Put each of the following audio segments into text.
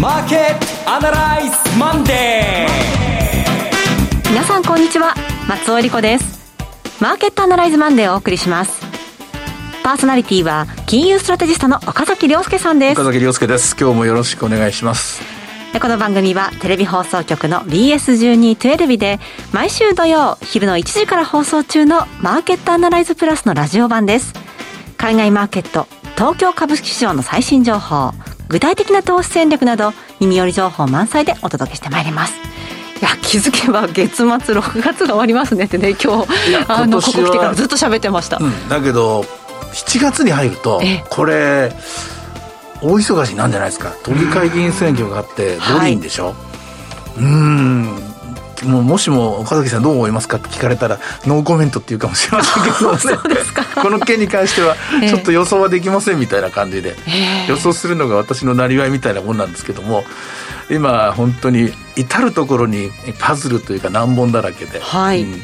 マーケットアナライズマンデー。皆さんこんにちは。松尾理子です。マーケットアナライズマンデーをお送りします。パーソナリティは金融ストラテジストの岡崎良介さんです。岡崎良介です。今日もよろしくお願いします。この番組はテレビ放送局の BS1212 で毎週土曜昼の1時から放送中のマーケットアナライズプラスのラジオ版です。海外マーケット東京株式市場の最新情報具体的な投資戦略など耳寄り情報満載でお届けしてまいります。いや気づけば月末6月が終わりますねってね今日。あのここ来てからずっと喋ってました、うん、だけど7月に入るとこれ大忙しなんじゃないですか。都議会議員選挙があって五輪でしょ、はい、うんもうもしも岡崎さんどう思いますかって聞かれたらノーコメントっていうかもしれませんけどね。この件に関してはちょっと予想はできませんみたいな感じで、えー、予想するのが私のなりわいみたいなもんなんですけども今本当に至る所にパズルというか難問だらけで、はい、うん、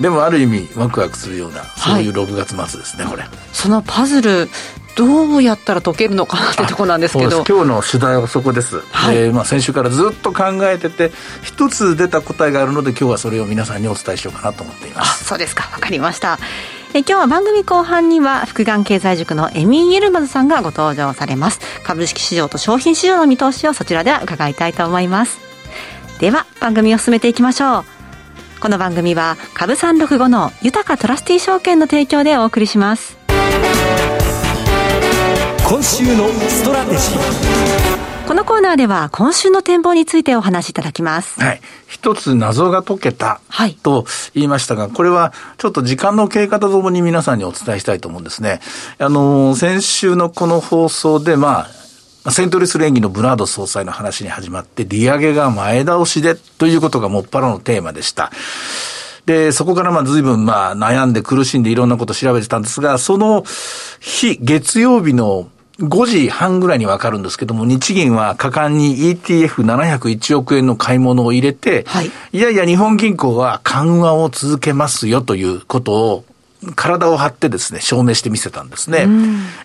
でもある意味ワクワクするようなそういう6月末ですね、はい、これ。そのパズルどうやったら解けるのかなってとこなんですけど。今日の取材はそこです、はい、まあ、先週からずっと考えてて一つ出た答えがあるので今日はそれを皆さんにお伝えしようかなと思っています。そうですか。わかりました。え今日は番組後半には福眼経済塾のエミン・エルマズさんがご登場されます。株式市場と商品市場の見通しをそちらでは伺いたいと思います。では番組を進めていきましょう。この番組は株365の豊かトラスティ証券の提供でお送りします今週のストラテジーこのコーナーでは今週の展望についてお話しいただきます。はい。一つ謎が解けたと言いましたが、はい、これはちょっと時間の経過とともに皆さんにお伝えしたいと思うんですね。あの、先週のこの放送で、まあ、セントリス連議のブナード総裁の話に始まって、利上げが前倒しでということがもっぱらのテーマでした。で、そこからまあ随分まあ悩んで苦しんでいろんなことを調べてたんですが、その日、月曜日の5時半ぐらいにわかるんですけども、日銀は果敢に ETF701 億円の買い物を入れて、はい、いやいや日本銀行は緩和を続けますよということを体を張ってですね、証明してみせたんですね。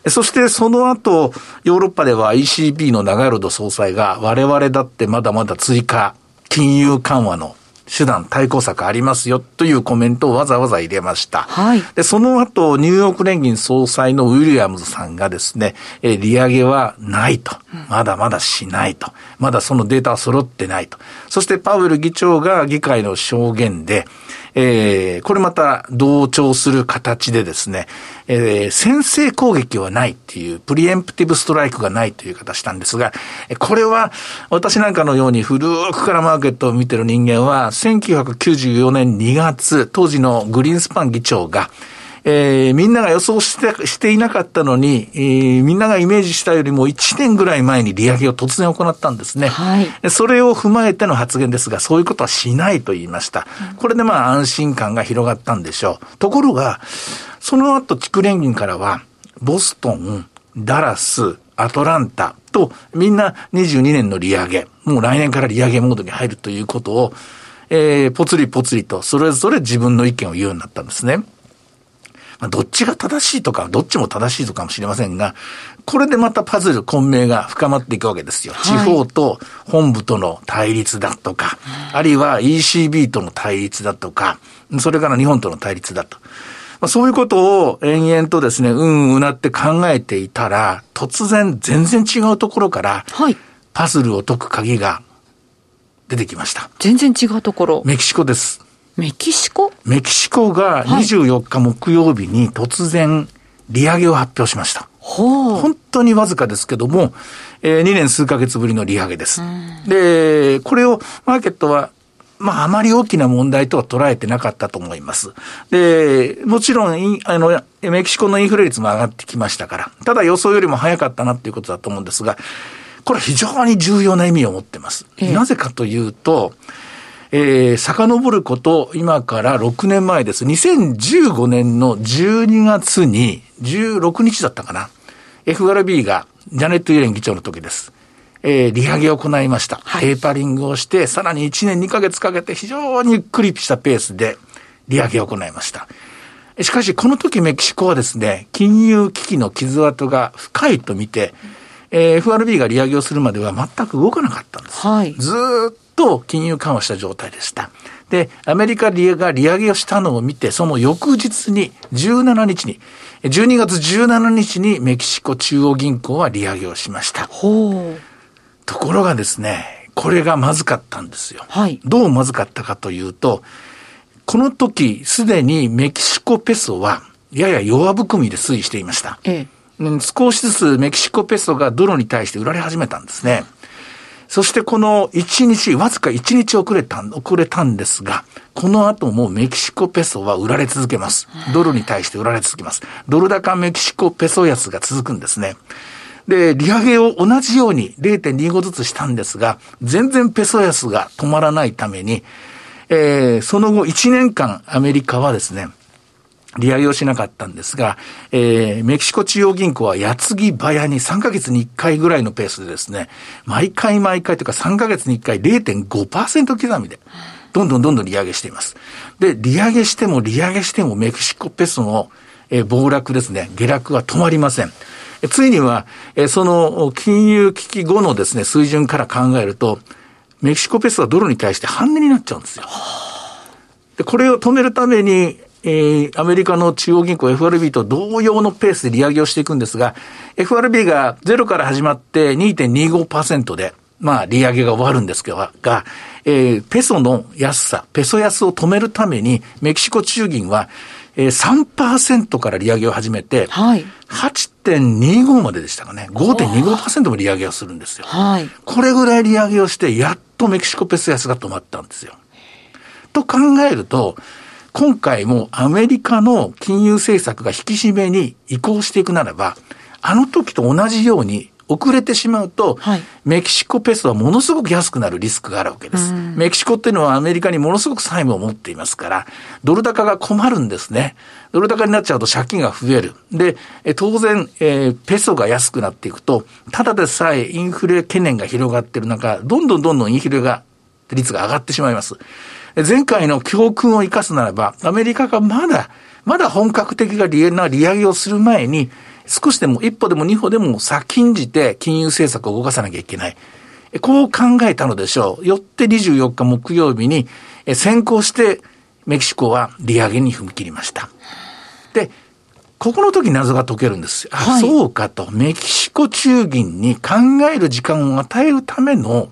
そしてその後、ヨーロッパでは ECB のナガルド総裁が我々だってまだまだ追加金融緩和の手段、対抗策ありますよというコメントをわざわざ入れました。はい。で、その後、ニューヨーク連銀総裁のウィリアムズさんがですね、え利上げはないと。まだまだしないと。まだそのデータは揃ってないと。そしてパウエル議長が議会の証言で、えー、これまた同調する形でですね、えー、先制攻撃はないっていう、プリエンプティブストライクがないという形なんですが、これは私なんかのように古くからマーケットを見てる人間は、1994年2月、当時のグリーンスパン議長が、えー、みんなが予想してしていなかったのに、えー、みんながイメージしたよりも1年ぐらい前に利上げを突然行ったんですね。はい、それを踏まえての発言ですが、そういうことはしないと言いました。これでまあ安心感が広がったんでしょう。ところが、その後、地区連銀からは、ボストン、ダラス、アトランタと、みんな22年の利上げ、もう来年から利上げモードに入るということを、えー、ぽつりぽつりと、それぞれ自分の意見を言うようになったんですね。まあ、どっちが正しいとか、どっちも正しいとかもしれませんが、これでまたパズル混迷が深まっていくわけですよ。はい、地方と本部との対立だとか、あるいは ECB との対立だとか、それから日本との対立だと。まあ、そういうことを延々とですね、うんうなって考えていたら、突然全然違うところから、はい、パズルを解く鍵が出てきました。全然違うところ。メキシコです。メキシコ？メキシコが24日木曜日に突然利上げを発表しました。本当にわずかですけども、えー、2年数ヶ月ぶりの利上げです。で、これをマーケットはまあ、あまり大きな問題とは捉えてなかったと思います。で、もちろん、あの、メキシコのインフレ率も上がってきましたから、ただ予想よりも早かったなっていうことだと思うんですが、これは非常に重要な意味を持ってます。ええ、なぜかというと、えー、遡ること、今から6年前です。2015年の12月に、16日だったかな。FRB が、ジャネット・イエレン議長の時です。えー、利上げを行いました。はい、テーパリングをして、さらに1年2ヶ月かけて非常にゆっくりしたペースで利上げを行いました。しかし、この時メキシコはですね、金融危機の傷跡が深いと見て、えー、FRB が利上げをするまでは全く動かなかったんです。はい、ずっと金融緩和した状態でした。で、アメリカが利上げをしたのを見て、その翌日に、17日に、12月17日にメキシコ中央銀行は利上げをしました。ところがですね、これがまずかったんですよ。はい、どうまずかったかというと、この時、すでにメキシコペソは、やや弱含みで推移していました。ええ、少しずつメキシコペソがドルに対して売られ始めたんですね。そしてこの1日、わずか1日遅れた、遅れたんですが、この後もメキシコペソは売られ続けます。ドルに対して売られ続けます。ドル高メキシコペソ安が続くんですね。で、利上げを同じように0.25ずつしたんですが、全然ペソ安が止まらないために、えー、その後1年間アメリカはですね、利上げをしなかったんですが、えー、メキシコ中央銀行は矢継ぎ早に3ヶ月に1回ぐらいのペースでですね、毎回毎回というか3ヶ月に1回0.5%刻みで、どんどんどんどん利上げしています。で、利上げしても利上げしてもメキシコペソの、えー、暴落ですね、下落は止まりません。ついには、えその金融危機後のですね、水準から考えると、メキシコペソはドルに対して半値になっちゃうんですよ。で、これを止めるために、えー、アメリカの中央銀行 FRB と同様のペースで利上げをしていくんですが、FRB がゼロから始まって2.25%で、まあ、利上げが終わるんですけど、が、えー、ペソの安さ、ペソ安を止めるために、メキシコ中銀は、えー、3%から利上げを始めて、はい、8.25まででしたかね、5.25%も利上げをするんですよ。はい、これぐらい利上げをして、やっとメキシコペソ安が止まったんですよ。と考えると、今回もアメリカの金融政策が引き締めに移行していくならば、あの時と同じように遅れてしまうと、はい、メキシコペソはものすごく安くなるリスクがあるわけです。メキシコっていうのはアメリカにものすごく債務を持っていますから、ドル高が困るんですね。ドル高になっちゃうと借金が増える。で、当然、えー、ペソが安くなっていくと、ただでさえインフレ懸念が広がっている中、どんどんどんどんインフレが、率が上がってしまいます。前回の教訓を生かすならば、アメリカがまだ、まだ本格的な利上げをする前に、少しでも一歩でも二歩でも先んじて金融政策を動かさなきゃいけない。こう考えたのでしょう。よって24日木曜日に先行してメキシコは利上げに踏み切りました。で、ここの時謎が解けるんですあ、はい、そうかと。メキシコ中銀に考える時間を与えるための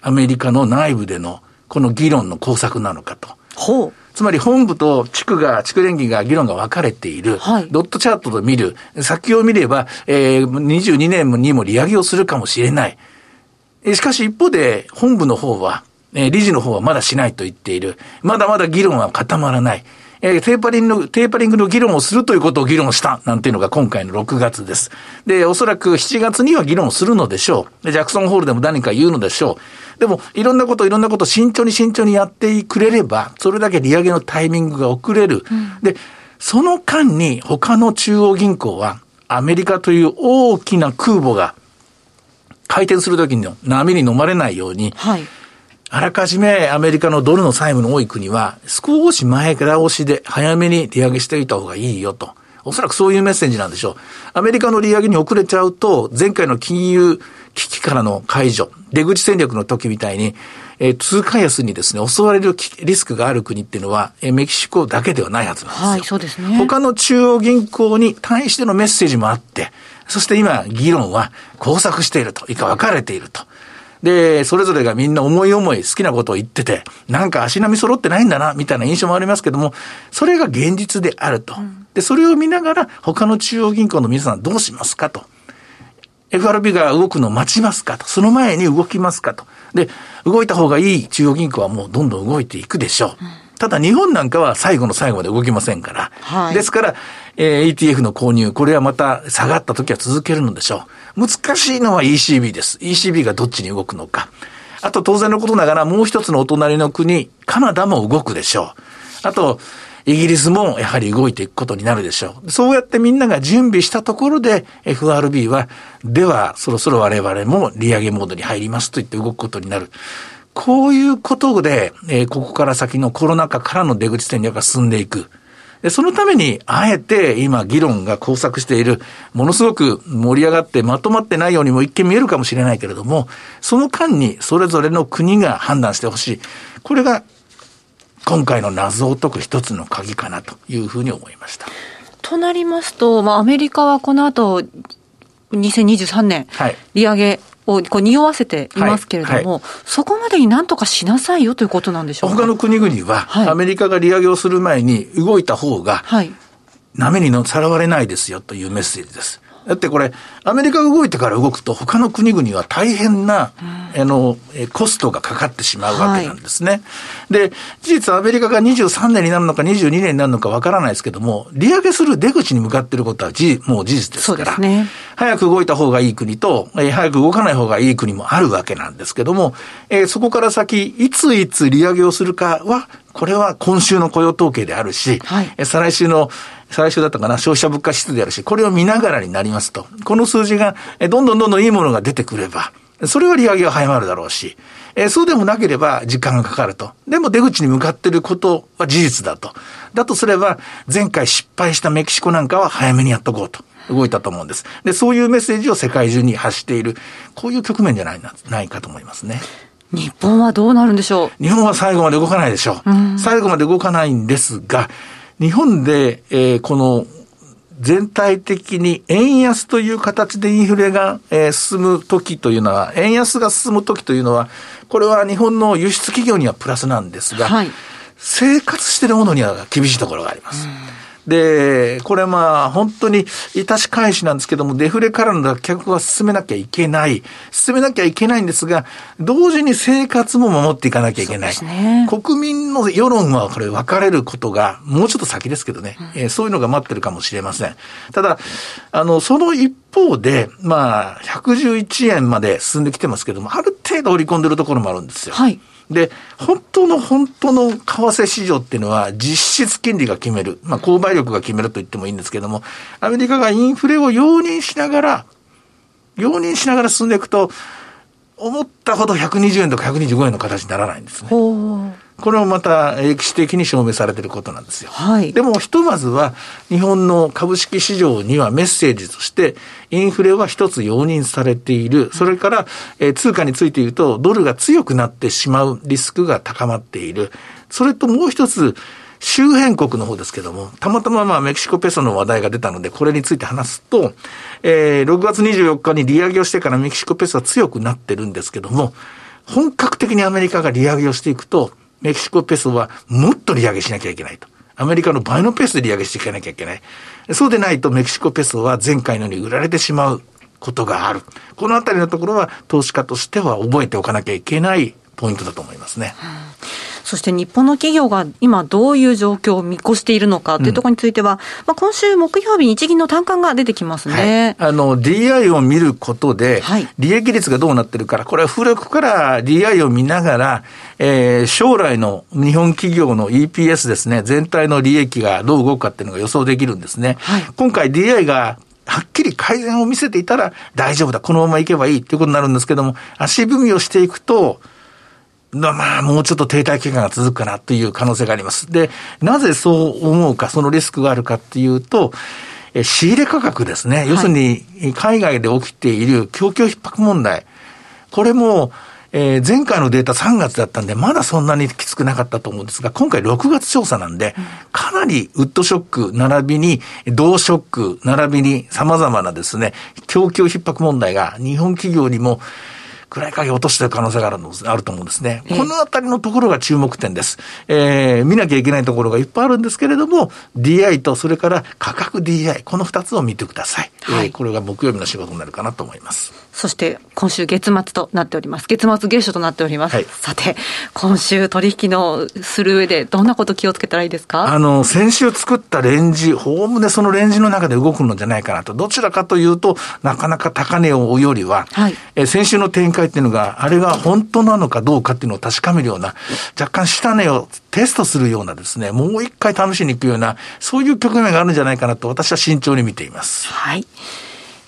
アメリカの内部でのこの議論の工作なのかと。ほう。つまり本部と地区が、地区連議が議論が分かれている。はい。ドットチャートで見る。先を見れば、えー、22年にも利上げをするかもしれない。しかし一方で、本部の方は、えー、理事の方はまだしないと言っている。まだまだ議論は固まらない。えー、テーパリングの、テーパリングの議論をするということを議論したなんていうのが今回の6月です。で、おそらく7月には議論するのでしょう。で、ジャクソンホールでも何か言うのでしょう。でも、いろんなこと、いろんなこと慎重に慎重にやってくれれば、それだけ利上げのタイミングが遅れる。うん、で、その間に他の中央銀行は、アメリカという大きな空母が回転するときの波に飲まれないように、はいあらかじめアメリカのドルの債務の多い国は、少し前から押しで早めに利上げしておいた方がいいよと。おそらくそういうメッセージなんでしょう。アメリカの利上げに遅れちゃうと、前回の金融危機からの解除、出口戦略の時みたいに、えー、通貨安にですね、襲われるリスクがある国っていうのは、えー、メキシコだけではないはずなんですよ。はい、そうですね。他の中央銀行に対してのメッセージもあって、そして今、議論は交錯していると、いか分かれていると。で、それぞれがみんな思い思い好きなことを言ってて、なんか足並み揃ってないんだな、みたいな印象もありますけども、それが現実であると。で、それを見ながら、他の中央銀行の皆さんどうしますかと。FRB が動くのを待ちますかと。その前に動きますかと。で、動いた方がいい中央銀行はもうどんどん動いていくでしょう。ただ日本なんかは最後の最後まで動きませんから。はい、ですから、えー、ETF の購入、これはまた下がった時は続けるのでしょう。難しいのは ECB です。ECB がどっちに動くのか。あと当然のことながらもう一つのお隣の国、カナダも動くでしょう。あと、イギリスもやはり動いていくことになるでしょう。そうやってみんなが準備したところで FRB は、ではそろそろ我々も利上げモードに入りますと言って動くことになる。こういうことで、え、ここから先のコロナ禍からの出口戦略が進んでいく。で、そのために、あえて今議論が交錯している、ものすごく盛り上がってまとまってないようにも一見見えるかもしれないけれども、その間にそれぞれの国が判断してほしい。これが今回の謎を解く一つの鍵かなというふうに思いました。となりますと、まあ、アメリカはこの後、2023年、はい、利上げをこう匂わせていますけれども、はい。はい、そこまでになんとかしなさいよということなんでしょうか？他の国々は、アメリカが利上げをする前に動いた方が、はい、波にのさらわれないですよというメッセージです。だってこれ、アメリカが動いてから動くと、他の国々は大変な、あの、コストがかかってしまうわけなんですね。はい、で、事実アメリカが23年になるのか22年になるのかわからないですけども、利上げする出口に向かっていることはじもう事実ですから、ね、早く動いた方がいい国と、えー、早く動かない方がいい国もあるわけなんですけども、えー、そこから先、いついつ利上げをするかは、これは今週の雇用統計であるし、はい、再来週の再来週だったかな、消費者物価指数であるし、これを見ながらになりますと、この数字がどんどんどんどんいいものが出てくれば、それは利上げが早まるだろうし、えそうでもなければ時間がかかると。でも出口に向かっていることは事実だと。だとすれば、前回失敗したメキシコなんかは早めにやっとこうと。動いたと思うんです。で、そういうメッセージを世界中に発している、こういう局面じゃないないかと思いますね。日本はどうなるんでしょう？日本は最後まで動かないでしょう。う最後まで動かないんですが、日本で、えー、この全体的に円安という形でインフレが、えー、進む時というのは、円安が進む時というのは、これは日本の輸出企業にはプラスなんですが、はい、生活しているものには厳しいところがあります。で、これまあ本当に致し返しなんですけども、デフレからの脱却は進めなきゃいけない。進めなきゃいけないんですが、同時に生活も守っていかなきゃいけない。ね、国民の世論はこれ分かれることが、もうちょっと先ですけどね、うん、えー、そういうのが待ってるかもしれません。ただ、あの、その一方で、まあ、111円まで進んできてますけども、ある程度織り込んでるところもあるんですよ。はい。で、本当の本当の為替市場っていうのは実質金利が決める。まあ、購買力が決めると言ってもいいんですけども、アメリカがインフレを容認しながら、容認しながら進んでいくと、思ったほど120円とか125円の形にならないんですね。これもまた歴史的に証明されていることなんですよ。はい、でもひとまずは日本の株式市場にはメッセージとしてインフレは一つ容認されている。それから、えー、通貨について言うとドルが強くなってしまうリスクが高まっている。それともう一つ周辺国の方ですけども、たまたままあメキシコペソの話題が出たので、これについて話すと、えー、6月24日に利上げをしてからメキシコペソは強くなってるんですけども、本格的にアメリカが利上げをしていくと、メキシコペソはもっと利上げしなきゃいけないと。アメリカの倍のペースで利上げしていかなきゃいけない。そうでないとメキシコペソは前回のように売られてしまうことがある。このあたりのところは投資家としては覚えておかなきゃいけないポイントだと思いますね。そして日本の企業が今どういう状況を見越しているのかというところについては、うん、まあ、今週木曜日日銀の単価が出てきますね。はい、あの、DI を見ることで、利益率がどうなってるから、これは古くから DI を見ながら、えー、将来の日本企業の EPS ですね、全体の利益がどう動くかっていうのが予想できるんですね。はい、今回 DI がはっきり改善を見せていたら大丈夫だ、このままいけばいいっていうことになるんですけども、足踏みをしていくと、まあ、もうちょっと停滞期間が続くかなという可能性があります。で、なぜそう思うか、そのリスクがあるかっていうと、え仕入れ価格ですね。要するに、海外で起きている供給逼迫問題。これも、えー、前回のデータ3月だったんで、まだそんなにきつくなかったと思うんですが、今回6月調査なんで、かなりウッドショック、並びに、銅ショック、並びに様々なですね、供給逼迫問題が日本企業にも、暗い影を落としている可能性があるのあると思うんですね。このあたりのところが注目点です。えー、見なきゃいけないところがいっぱいあるんですけれども、DI とそれから価格 DI、この二つを見てください。はい、えー、これが木曜日の仕事になるかなと思います。そして今週月末となっております。月末月初となっております。はい、さて、今週取引のする上でどんなこと気をつけたらいいですか？あの、先週作ったレンジ、おおむねそのレンジの中で動くのじゃないかなと。どちらかというと、なかなか高値を追うよりは、はい、えー、先週の展開っていうのが、あれが本当なのかどうかっていうのを確かめるような、若干下値をテストするようなですね、もう一回試しに行くような、そういう局面があるんじゃないかなと私は慎重に見ています。はい。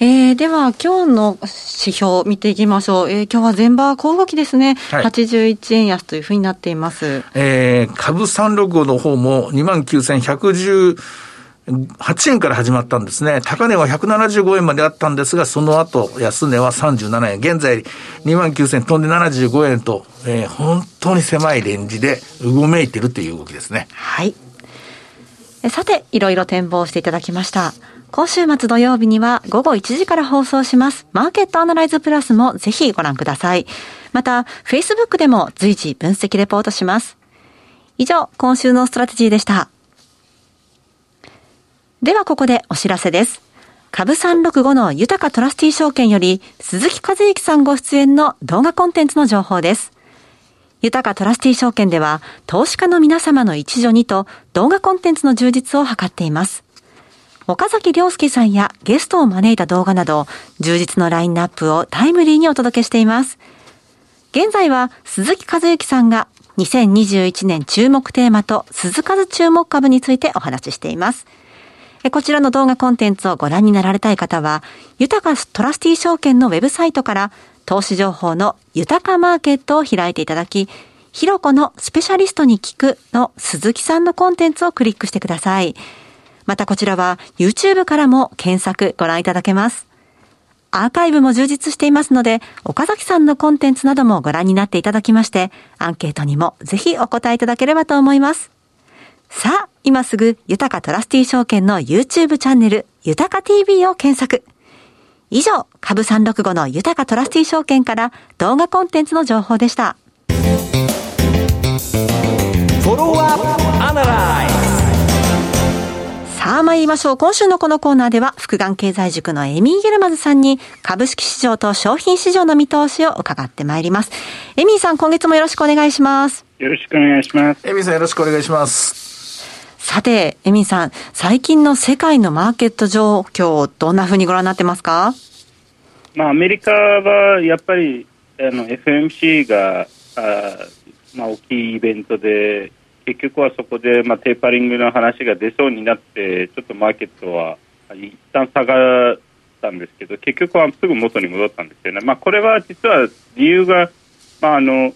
えー、では、今日の指標見ていきましょう。えー、今日は全場小動きですね。はい、81円安というふうになっています。えー、株365の方も29,110 8円から始まったんですね。高値は175円まであったんですが、その後、安値は37円。現在、2万9000飛んで75円と、えー、本当に狭いレンジでうごめいてるという動きですね。はい。さて、いろいろ展望していただきました。今週末土曜日には午後1時から放送します。マーケットアナライズプラスもぜひご覧ください。また、Facebook でも随時分析レポートします。以上、今週のストラテジーでした。ではここでお知らせです。株365の豊トラスティ証券より鈴木和之さんご出演の動画コンテンツの情報です。豊かトラスティ証券では投資家の皆様の一助にと動画コンテンツの充実を図っています。岡崎良介さんやゲストを招いた動画など充実のラインナップをタイムリーにお届けしています。現在は鈴木和之さんが2021年注目テーマと鈴数注目株についてお話ししています。こちらの動画コンテンツをご覧になられたい方は、豊かトラスティ証券のウェブサイトから投資情報の豊かマーケットを開いていただき、ひろこのスペシャリストに聞くの鈴木さんのコンテンツをクリックしてください。またこちらは YouTube からも検索ご覧いただけます。アーカイブも充実していますので、岡崎さんのコンテンツなどもご覧になっていただきまして、アンケートにもぜひお答えいただければと思います。さあ、今すぐ、豊かトラスティ証券の YouTube チャンネル、豊か TV を検索。以上、株365の豊かトラスティ証券から動画コンテンツの情報でした。さあ参りましょう。今週のこのコーナーでは、福眼経済塾のエミー・ゲルマズさんに、株式市場と商品市場の見通しを伺ってまいります。エミーさん、今月もよろしくお願いします。よろしくお願いします。エミーさん、よろしくお願いします。さて、エミさん、最近の世界のマーケット状況、どんなふうにご覧になってますか？まあ、アメリカはやっぱりあの FMC があ、まあ、大きいイベントで、結局はそこで、まあ、テーパリングの話が出そうになって、ちょっとマーケットは一旦下がったんですけど、結局はすぐ元に戻ったんですよね。まあ、これは実は理由が、まあ、あの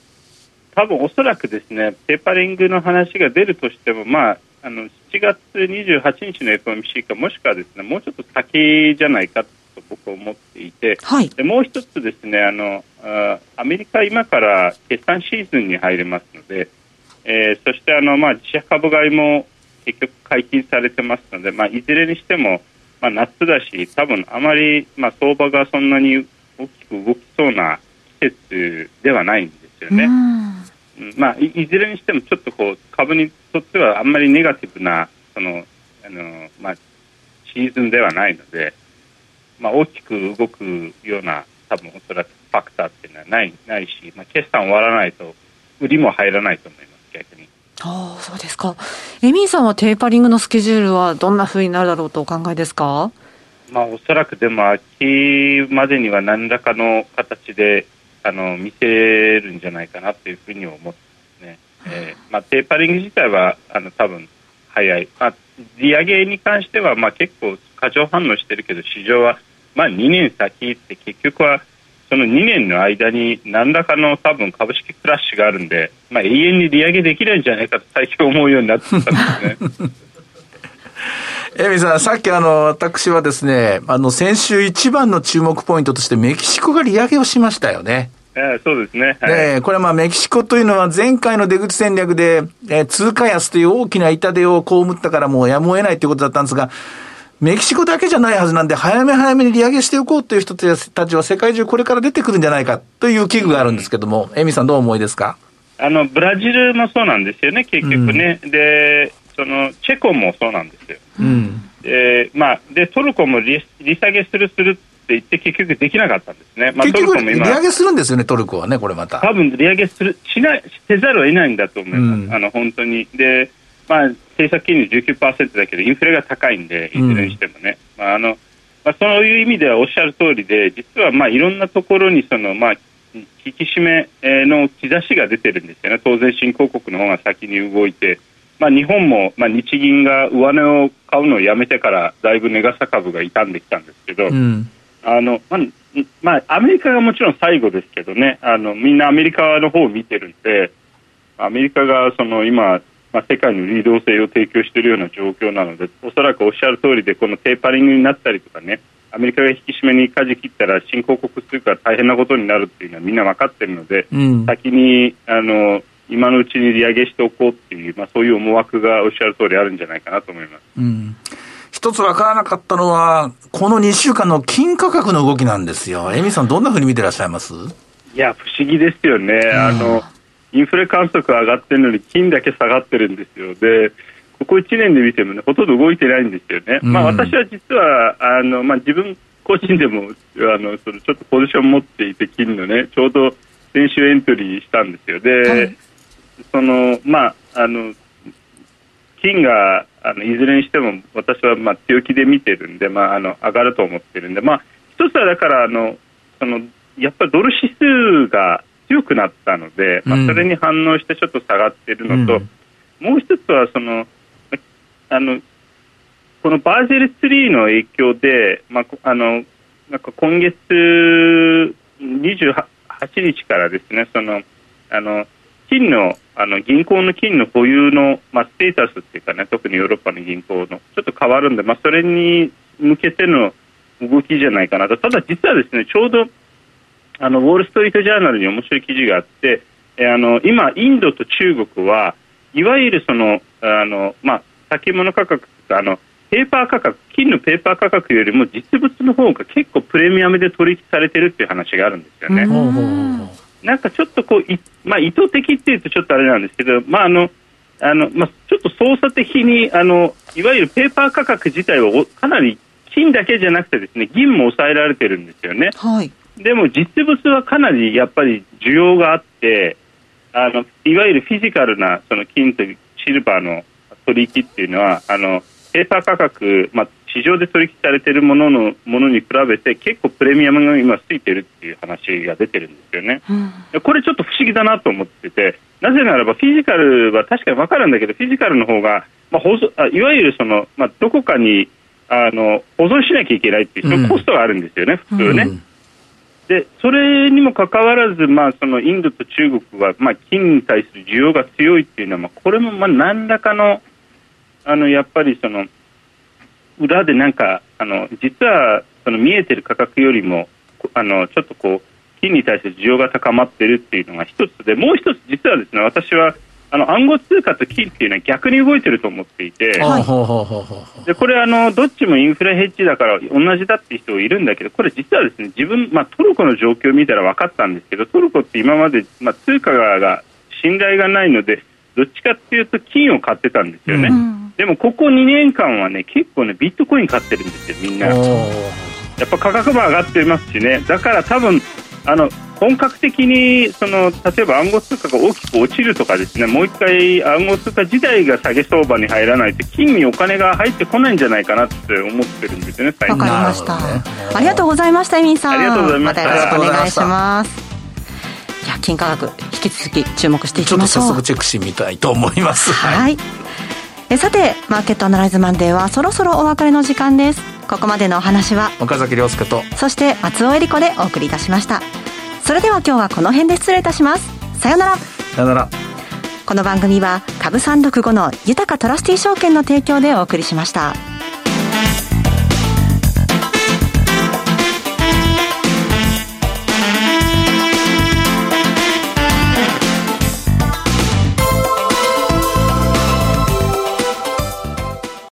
多分おそらくですね、テーパリングの話が出るとしても、まあ、あの7月28日の FOMC かもしくはですねもうちょっと先じゃないかと僕は思っていて、はい、でもう一つですねあのあアメリカ今から決算シーズンに入りますので、えー、そしてあの、まあ、自社株買いも結局解禁されてますので、まあ、いずれにしても、まあ、夏だし多分あまり、まあ、相場がそんなに大きく動きそうな季節ではないんですよね。まあ、いずれにしてもちょっとこう株にとってはあんまりネガティブなそのあの、まあ、シーズンではないので、まあ、大きく動くような多分おそらくファクターっていうのはないないし、まあ、決算終わらないと売りも入らないと思います逆に。ああそうですかエミーさんはテーパリングのスケジュールはどんなふうになるだろうとお考えですか？まあ、おそらくでも秋までには何らかの形であの見せるんじゃないかなというふうに思ってますね。えーまあ、テーパリング自体はあの多分早い、まあ、利上げに関しては、まあ、結構過剰反応してるけど市場は、まあ、2年先って結局はその2年の間に何らかの多分株式クラッシュがあるんで、まあ、永遠に利上げできないんじゃないかと最近思うようになってたんですね。エミさん、さっきあの、私はですね、あの、先週一番の注目ポイントとしてメキシコが利上げをしましたよね。えー、そうですね。はい、これはまあメキシコというのは前回の出口戦略で、えー、通貨安という大きな痛手を被ったからもうやむを得ないということだったんですが、メキシコだけじゃないはずなんで、早め早めに利上げしておこうという人たちは世界中これから出てくるんじゃないかという危惧があるんですけども、エミさんどう思いですか？あの、ブラジルもそうなんですよね、結局ね。うん、で、その、チェコもそうなんですよ。うん。で、まあ、で、トルコも利利下げするするって言って結局できなかったんですね。まあ、結局利上げするんですよね、トルコはね、これまた。多分利上げする、しない、せざるを得ないんだと思います。うん、あの、本当に。で、まあ、政策金利19%だけど、インフレが高いんで、いずれにしてもね。うん、まあ、あの、まあ、そういう意味ではおっしゃる通りで、実はまあいろんなところにその、まあ、引き締めの兆しが出てるんですよね、当然、新興国の方が先に動いて、まあ、日本も、まあ、日銀が上値を買うのをやめてからだいぶ値傘株が傷んできたんですけど、うん、あの、まあ、まあ、アメリカがもちろん最後ですけどね、あの、みんなアメリカの方を見てるんで、アメリカがその今、まあ、世界の流動性を提供しているような状況なので、おそらくおっしゃる通りで、このテーパリングになったりとかね、アメリカが引き締めに舵切ったら新興国通貨大変なことになるっていうのはみんな分かってるので、うん、先にあの今のうちに利上げしておこうっていう、まあ、そういう思惑がおっしゃる通りあるんじゃないかなと思います。うん一つ分からなかったのは、この2週間の金価格の動きなんですよ。エミさん、どんなふうに見てらっしゃいます？いや、不思議ですよね。うん、あの、インフレ観測上がってるのに金だけ下がってるんですよ。で、ここ1年で見てもね、ほとんど動いてないんですよね。うん、まあ私は実は、あの、まあ自分個人でも、あの、そのちょっとポジション持っていて金のね、ちょうど先週エントリーしたんですよ。で、はい、その、まあ、あの、金があのいずれにしても私はまあ強気で見てるんで、まあ、あの上がると思ってるんで、まあ、一つはだからあのそのやっぱりドル指数が強くなったので、まあ、それに反応してちょっと下がっているのと、うん、もう一つはそのあのこのバージェル3の影響で、まあ、あのなんか今月28日からですねそのあの金のあの銀行の金の保有の、まあ、ステータスっていうかね特にヨーロッパの銀行のちょっと変わるんで、まあ、それに向けての動きじゃないかなと。ただ実はですねちょうどあのウォール・ストリート・ジャーナルに面白い記事があって、えあの今、インドと中国はいわゆるそのあの、まあ、先物価格あのペーパー価格金のペーパー価格よりも実物の方が結構プレミアムで取引されてるっていう話があるんですよね。なんかちょっとこう、まあ、意図的っていうとちょっとあれなんですけど、まああのあのまあ、ちょっと操作的にあのいわゆるペーパー価格自体はかなり金だけじゃなくてですね銀も抑えられてるんですよね。はいでも実物はかなりやっぱり需要があってあのいわゆるフィジカルなその金とシルバーの取引っていうのはあのペーパー価格、まあ、市場で取引されているもののものに比べて結構プレミアムが今ついてるっていう話が出てるんですよね、うん、これちょっと不思議だなと思っててなぜならばフィジカルは確かに分かるんだけどフィジカルの方が、まあ、保存あいわゆるその、まあ、どこかにあの保存しなきゃいけないっていうコストがあるんですよね、うん、普通ね。うん。でそれにもかかわらず、まあ、そのインドと中国は、まあ、金に対する需要が強いっていうのは、まあ、これもまあ何らかのあのやっぱりその裏でなんかあの実はその見えてる価格よりもあのちょっとこう金に対する需要が高まっているっていうのが一つでもう一つ実はですね私はあの暗号通貨と金っていうのは逆に動いてると思っていて、はい、でこれあの、どっちもインフレヘッジだから同じだっていう人いるんだけど、これ実はですね自分、まあ、トルコの状況を見たら分かったんですけど、トルコって今まで、まあ、通貨が信頼がないので、どっちかっていうと金を買ってたんですよね。うん、でもここ2年間はね結構ねビットコイン買ってるんですよみんな。やっぱ価格も上がってますしね。だから多分あの本格的にその例えば暗号通貨が大きく落ちるとかですね。もう一回暗号通貨自体が下げ相場に入らないと金にお金が入ってこないんじゃないかなって思ってるんですよねわかりました、ありがとうございましたエミンさん。ありがとうございました。またよろしくお願いします。じゃあ金価格引き続き注目していきましょう。ちょっと早速チェックしてみたいと思います。はい、えさてマーケットアナライズマンデーはそろそろお別れの時間です。ここまでのお話は岡崎亮介とそして松尾恵理子でお送りいたしました。それでは今日はこの辺で失礼いたします。さよなら。さよなら。この番組は株三六五の豊かトラスティ証券の提供でお送りしました。